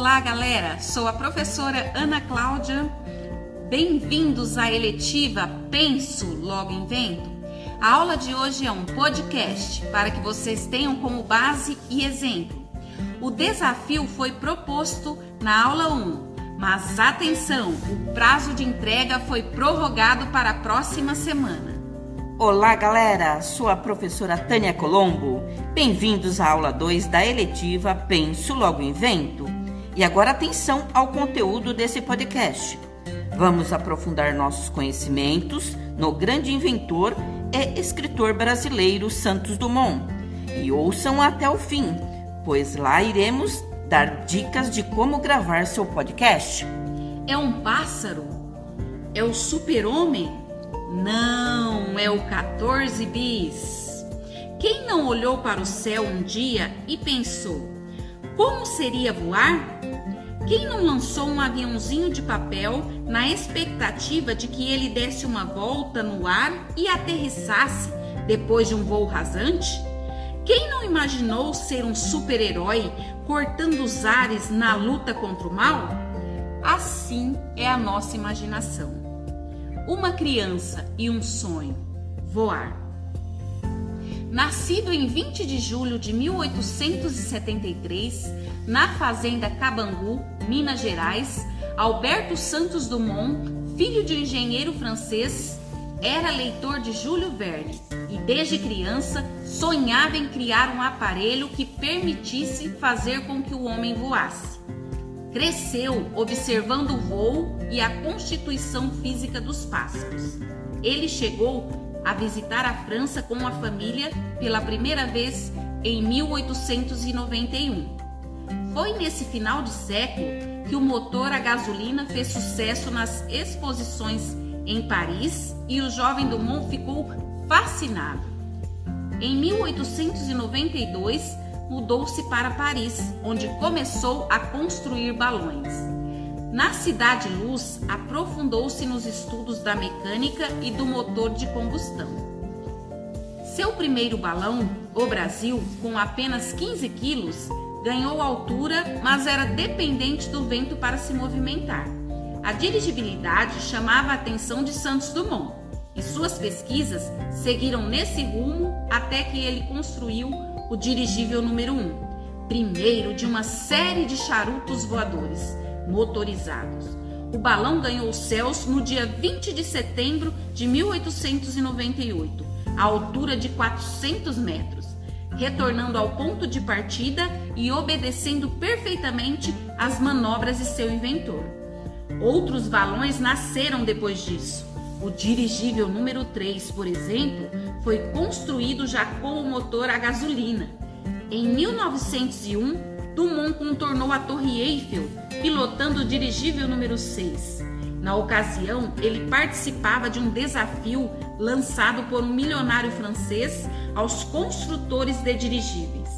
Olá, galera! Sou a professora Ana Cláudia. Bem-vindos à eletiva Penso Logo Invento. A aula de hoje é um podcast para que vocês tenham como base e exemplo. O desafio foi proposto na aula 1, mas atenção, o prazo de entrega foi prorrogado para a próxima semana. Olá, galera! Sou a professora Tânia Colombo. Bem-vindos à aula 2 da eletiva Penso Logo Invento. E agora atenção ao conteúdo desse podcast. Vamos aprofundar nossos conhecimentos no grande inventor e escritor brasileiro Santos Dumont. E ouçam até o fim, pois lá iremos dar dicas de como gravar seu podcast. É um pássaro? É o super-homem? Não, é o 14 bis. Quem não olhou para o céu um dia e pensou: como seria voar? Quem não lançou um aviãozinho de papel na expectativa de que ele desse uma volta no ar e aterrissasse depois de um voo rasante? Quem não imaginou ser um super-herói cortando os ares na luta contra o mal? Assim é a nossa imaginação. Uma criança e um sonho: voar. Nascido em 20 de julho de 1873, na fazenda Cabangu, Minas Gerais, Alberto Santos Dumont, filho de um engenheiro francês, era leitor de Júlio Verne e desde criança sonhava em criar um aparelho que permitisse fazer com que o homem voasse. Cresceu observando o voo e a constituição física dos pássaros. Ele chegou a visitar a França com a família pela primeira vez em 1891. Foi nesse final de século que o motor a gasolina fez sucesso nas exposições em Paris e o jovem Dumont ficou fascinado. Em 1892, mudou-se para Paris, onde começou a construir balões. Na Cidade Luz, aprofundou-se nos estudos da mecânica e do motor de combustão. Seu primeiro balão, o Brasil, com apenas 15 quilos, ganhou altura, mas era dependente do vento para se movimentar. A dirigibilidade chamava a atenção de Santos Dumont e suas pesquisas seguiram nesse rumo até que ele construiu o dirigível número 1, primeiro de uma série de charutos voadores motorizados. O balão ganhou céus no dia 20 de setembro de 1898, a altura de 400 metros, retornando ao ponto de partida e obedecendo perfeitamente às manobras de seu inventor. Outros balões nasceram depois disso. O dirigível número 3, por exemplo, foi construído já com o motor a gasolina. Em 1901, Dumont contornou a Torre Eiffel pilotando o dirigível número 6. Na ocasião, ele participava de um desafio lançado por um milionário francês aos construtores de dirigíveis.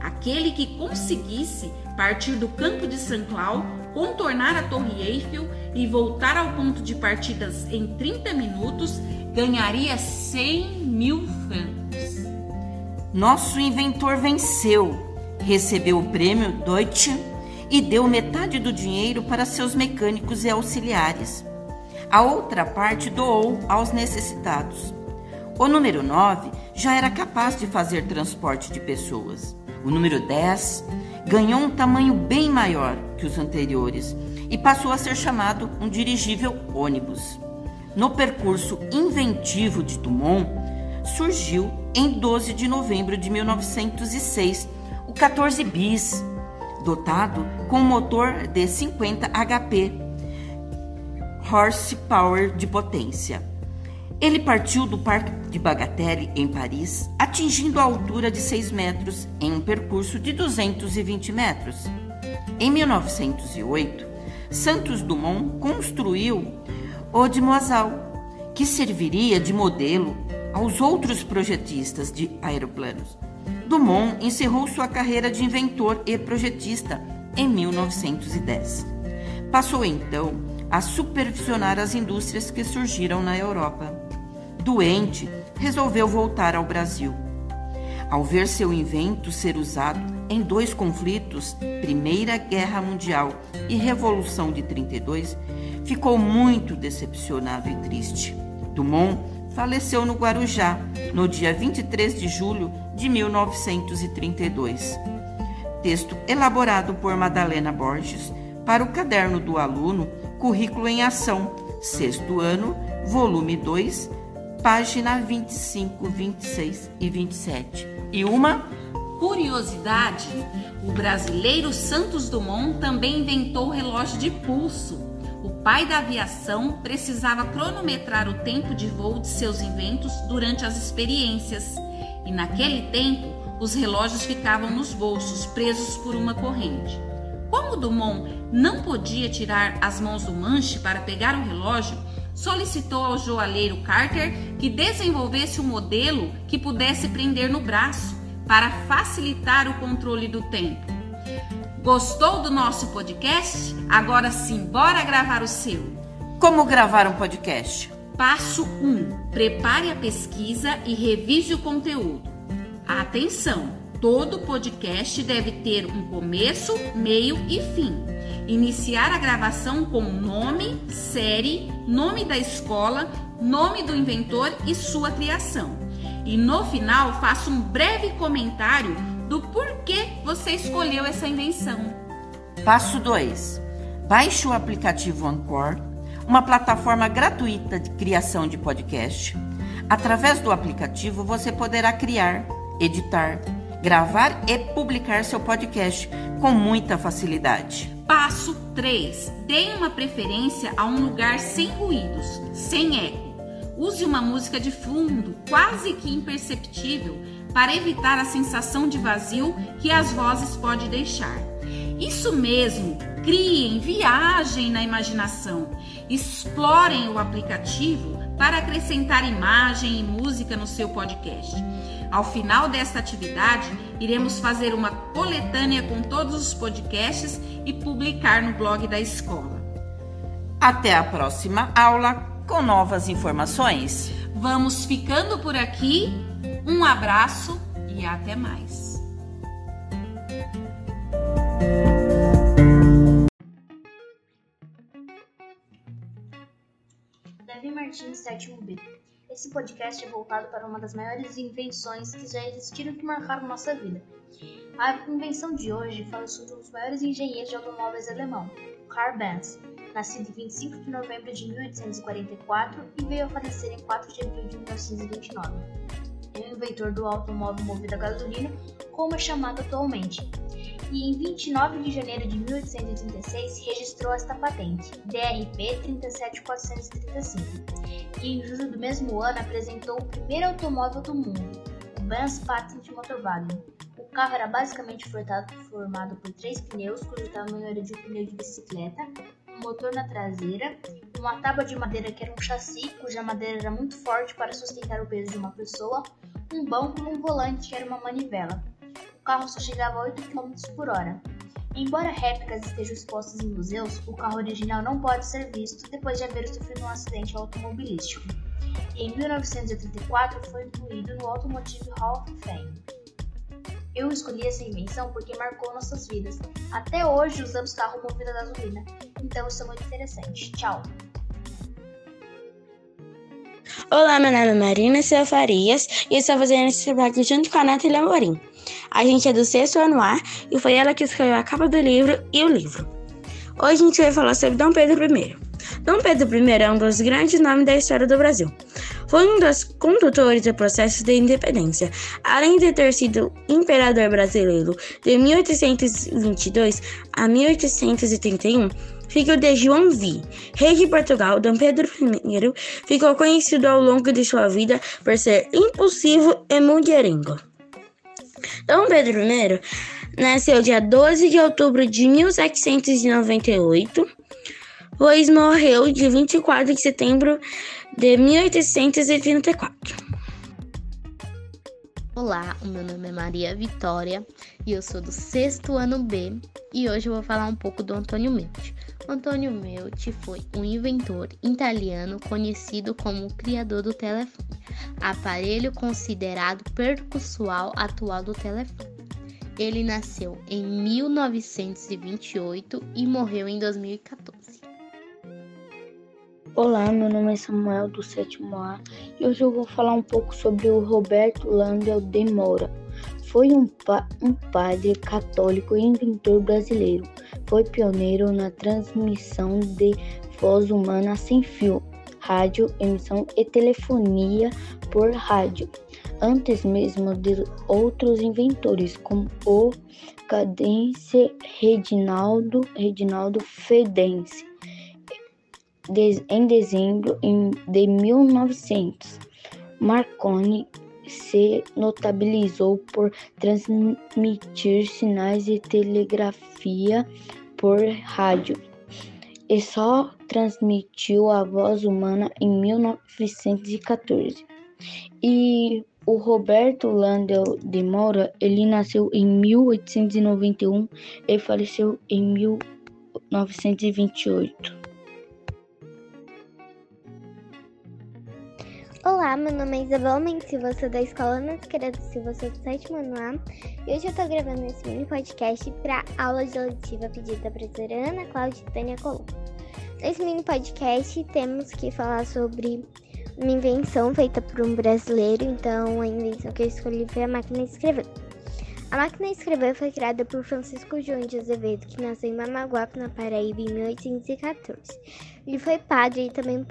Aquele que conseguisse partir do campo de Saint-Cloud, contornar a Torre Eiffel e voltar ao ponto de partidas em 30 minutos ganharia 100 mil francos. Nosso inventor venceu recebeu o prêmio Deutsche e deu metade do dinheiro para seus mecânicos e auxiliares. A outra parte doou aos necessitados. O número 9 já era capaz de fazer transporte de pessoas. O número 10 ganhou um tamanho bem maior que os anteriores e passou a ser chamado um dirigível ônibus. No percurso inventivo de Dumont, surgiu em 12 de novembro de 1906 o 14 bis, dotado com motor de 50 HP horsepower de potência. Ele partiu do Parque de Bagatelle, em Paris, atingindo a altura de 6 metros em um percurso de 220 metros. Em 1908, Santos Dumont construiu o de Moisal, que serviria de modelo aos outros projetistas de aeroplanos. Dumont encerrou sua carreira de inventor e projetista em 1910. Passou então a supervisionar as indústrias que surgiram na Europa. Doente, resolveu voltar ao Brasil. Ao ver seu invento ser usado em dois conflitos, Primeira Guerra Mundial e Revolução de 32, ficou muito decepcionado e triste. Dumont faleceu no Guarujá no dia 23 de julho de 1932. Texto elaborado por Madalena Borges para o caderno do aluno Currículo em Ação, sexto ano, volume 2, página 25, 26 e 27. E uma curiosidade: o brasileiro Santos Dumont também inventou o relógio de pulso. Pai da aviação precisava cronometrar o tempo de voo de seus inventos durante as experiências, e naquele tempo os relógios ficavam nos bolsos, presos por uma corrente. Como Dumont não podia tirar as mãos do manche para pegar o relógio, solicitou ao joalheiro Carter que desenvolvesse um modelo que pudesse prender no braço para facilitar o controle do tempo. Gostou do nosso podcast? Agora sim, bora gravar o seu. Como gravar um podcast? Passo 1. Prepare a pesquisa e revise o conteúdo. Atenção! Todo podcast deve ter um começo, meio e fim. Iniciar a gravação com nome, série, nome da escola, nome do inventor e sua criação. E no final, faça um breve comentário do porquê você escolheu essa invenção. Passo 2. Baixe o aplicativo Anchor, uma plataforma gratuita de criação de podcast. Através do aplicativo, você poderá criar, editar, gravar e publicar seu podcast com muita facilidade. Passo 3. Dê uma preferência a um lugar sem ruídos, sem eco. Use uma música de fundo, quase que imperceptível, para evitar a sensação de vazio que as vozes podem deixar. Isso mesmo, criem, viajem na imaginação, explorem o aplicativo para acrescentar imagem e música no seu podcast. Ao final desta atividade, iremos fazer uma coletânea com todos os podcasts e publicar no blog da escola. Até a próxima aula com novas informações. Vamos ficando por aqui. Um abraço e até mais. Davi Martins, 7B. Esse podcast é voltado para uma das maiores invenções que já existiram que marcaram nossa vida. A invenção de hoje fala sobre um dos maiores engenheiros de automóveis alemão, Karl Benz, nascido em 25 de novembro de 1844 e veio a falecer em 4 de abril de 1929. O inventor do automóvel movido a gasolina, como é chamado atualmente, e em 29 de janeiro de 1836 registrou esta patente, DRP 37435, e em julho do mesmo ano apresentou o primeiro automóvel do mundo, o Benz Patent Motorwagen. O carro era basicamente formado por três pneus, cujo tamanho era de um pneu de bicicleta, um motor na traseira, uma tábua de madeira que era um chassi, cuja madeira era muito forte para sustentar o peso de uma pessoa, um banco e um volante era uma manivela carro só chegava a 8 km por hora. Embora réplicas estejam expostas em museus, o carro original não pode ser visto depois de haver sofrido um acidente automobilístico. E em 1984 foi incluído no Automotive Hall of Fame. Eu escolhi essa invenção porque marcou nossas vidas. Até hoje usamos carro movido a gasolina, então isso é muito interessante. Tchau! Olá, meu nome é Marina Silva Farias e estou fazendo esse trabalho junto com a Nathalie Amorim. A gente é do sexto ano A e foi ela que escreveu a capa do livro e o livro. Hoje a gente vai falar sobre Dom Pedro I. Dom Pedro I é um dos grandes nomes da história do Brasil. Foi um dos condutores do processo de independência, além de ter sido imperador brasileiro de 1822 a 1831 filho de João V, rei de Portugal, Dom Pedro I ficou conhecido ao longo de sua vida por ser impulsivo e mulherengo. Dom Pedro I nasceu dia 12 de outubro de 1798, pois morreu dia 24 de setembro de 1834. Olá, o meu nome é Maria Vitória e eu sou do sexto ano B e hoje eu vou falar um pouco do Antônio Mendes. Antônio Meucci foi um inventor italiano conhecido como o criador do telefone, aparelho considerado percussual atual do telefone. Ele nasceu em 1928 e morreu em 2014. Olá, meu nome é Samuel do sétimo A e hoje eu vou falar um pouco sobre o Roberto Landel de Moura. Foi um, pa um padre católico e inventor brasileiro. Foi pioneiro na transmissão de voz humana sem fio, rádio, emissão e telefonia por rádio, antes mesmo de outros inventores, como o Cadence Reginaldo, Reginaldo Fedense, em dezembro de 1900. Marconi se notabilizou por transmitir sinais de telegrafia por rádio e só transmitiu a voz humana em 1914. E o Roberto Landel de Moura, ele nasceu em 1891 e faleceu em 1928. Olá, meu nome é Isabel Mendes Silva, sou da Escola Nasqueira do Silva, sou do sétimo ano e hoje eu tô gravando esse mini podcast para aula de letiva pedida da professora Ana Cláudia Tânia Colombo. Nesse mini podcast temos que falar sobre uma invenção feita por um brasileiro, então a invenção que eu escolhi foi a máquina de escrever. A máquina de escrever foi criada por Francisco João de Azevedo, que nasceu em Mamaguape, na Paraíba, em 1814. Ele foi padre e também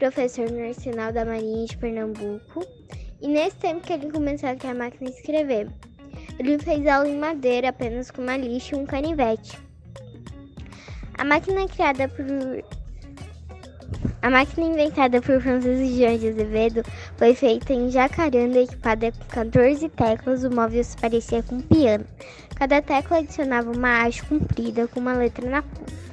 professor no Arsenal da Marinha de Pernambuco, e nesse tempo que ele começou a criar a máquina de escrever, ele fez aula em madeira apenas com uma lixa e um canivete. A máquina criada por a máquina inventada por Francisco João de Azevedo foi feita em Jacaranda, equipada com 14 teclas. O móvel se parecia com um piano. Cada tecla adicionava uma haste comprida com uma letra na ponta.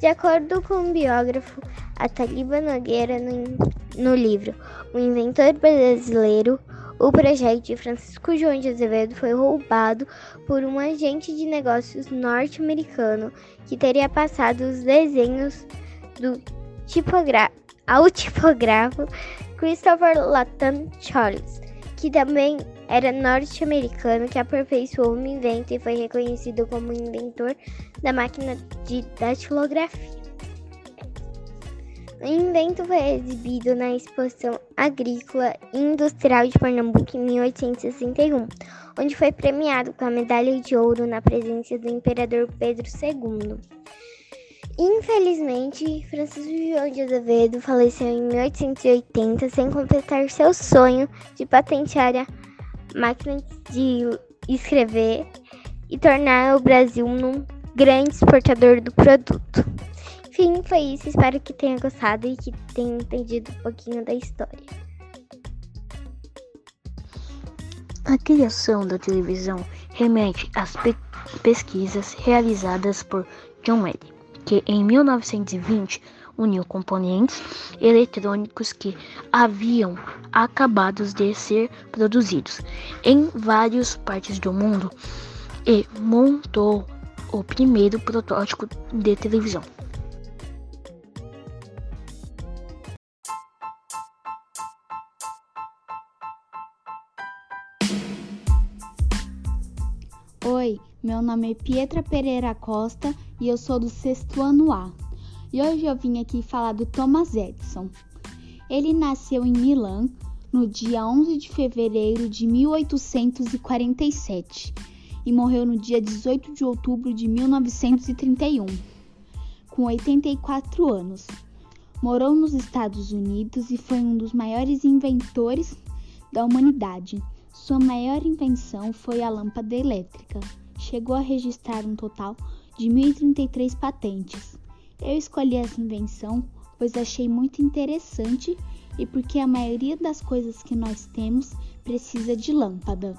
De acordo com o biógrafo Ataliba Nogueira no, no livro O Inventor Brasileiro, o projeto de Francisco João de Azevedo foi roubado por um agente de negócios norte-americano que teria passado os desenhos do tipogra ao tipógrafo Christopher Latham Charles, que também era norte-americano que aperfeiçoou o invento e foi reconhecido como inventor da máquina de datilografia. O invento foi exibido na Exposição Agrícola e Industrial de Pernambuco em 1861, onde foi premiado com a medalha de ouro na presença do imperador Pedro II. Infelizmente, Francisco João de Azevedo faleceu em 1880 sem completar seu sonho de patentear a máquina de escrever e tornar o Brasil um grande exportador do produto. Enfim, foi isso. Espero que tenha gostado e que tenha entendido um pouquinho da história. A criação da televisão remete às pe pesquisas realizadas por John Eddy, que em 1920 uniu componentes eletrônicos que haviam acabado de ser produzidos em várias partes do mundo e montou o primeiro protótipo de televisão. Oi, meu nome é Pietra Pereira Costa e eu sou do sexto ano A. E hoje eu vim aqui falar do Thomas Edison. Ele nasceu em Milão no dia 11 de fevereiro de 1847 e morreu no dia 18 de outubro de 1931, com 84 anos. Morou nos Estados Unidos e foi um dos maiores inventores da humanidade. Sua maior invenção foi a lâmpada elétrica. Chegou a registrar um total de 1033 patentes. Eu escolhi essa invenção pois achei muito interessante e porque a maioria das coisas que nós temos precisa de lâmpada.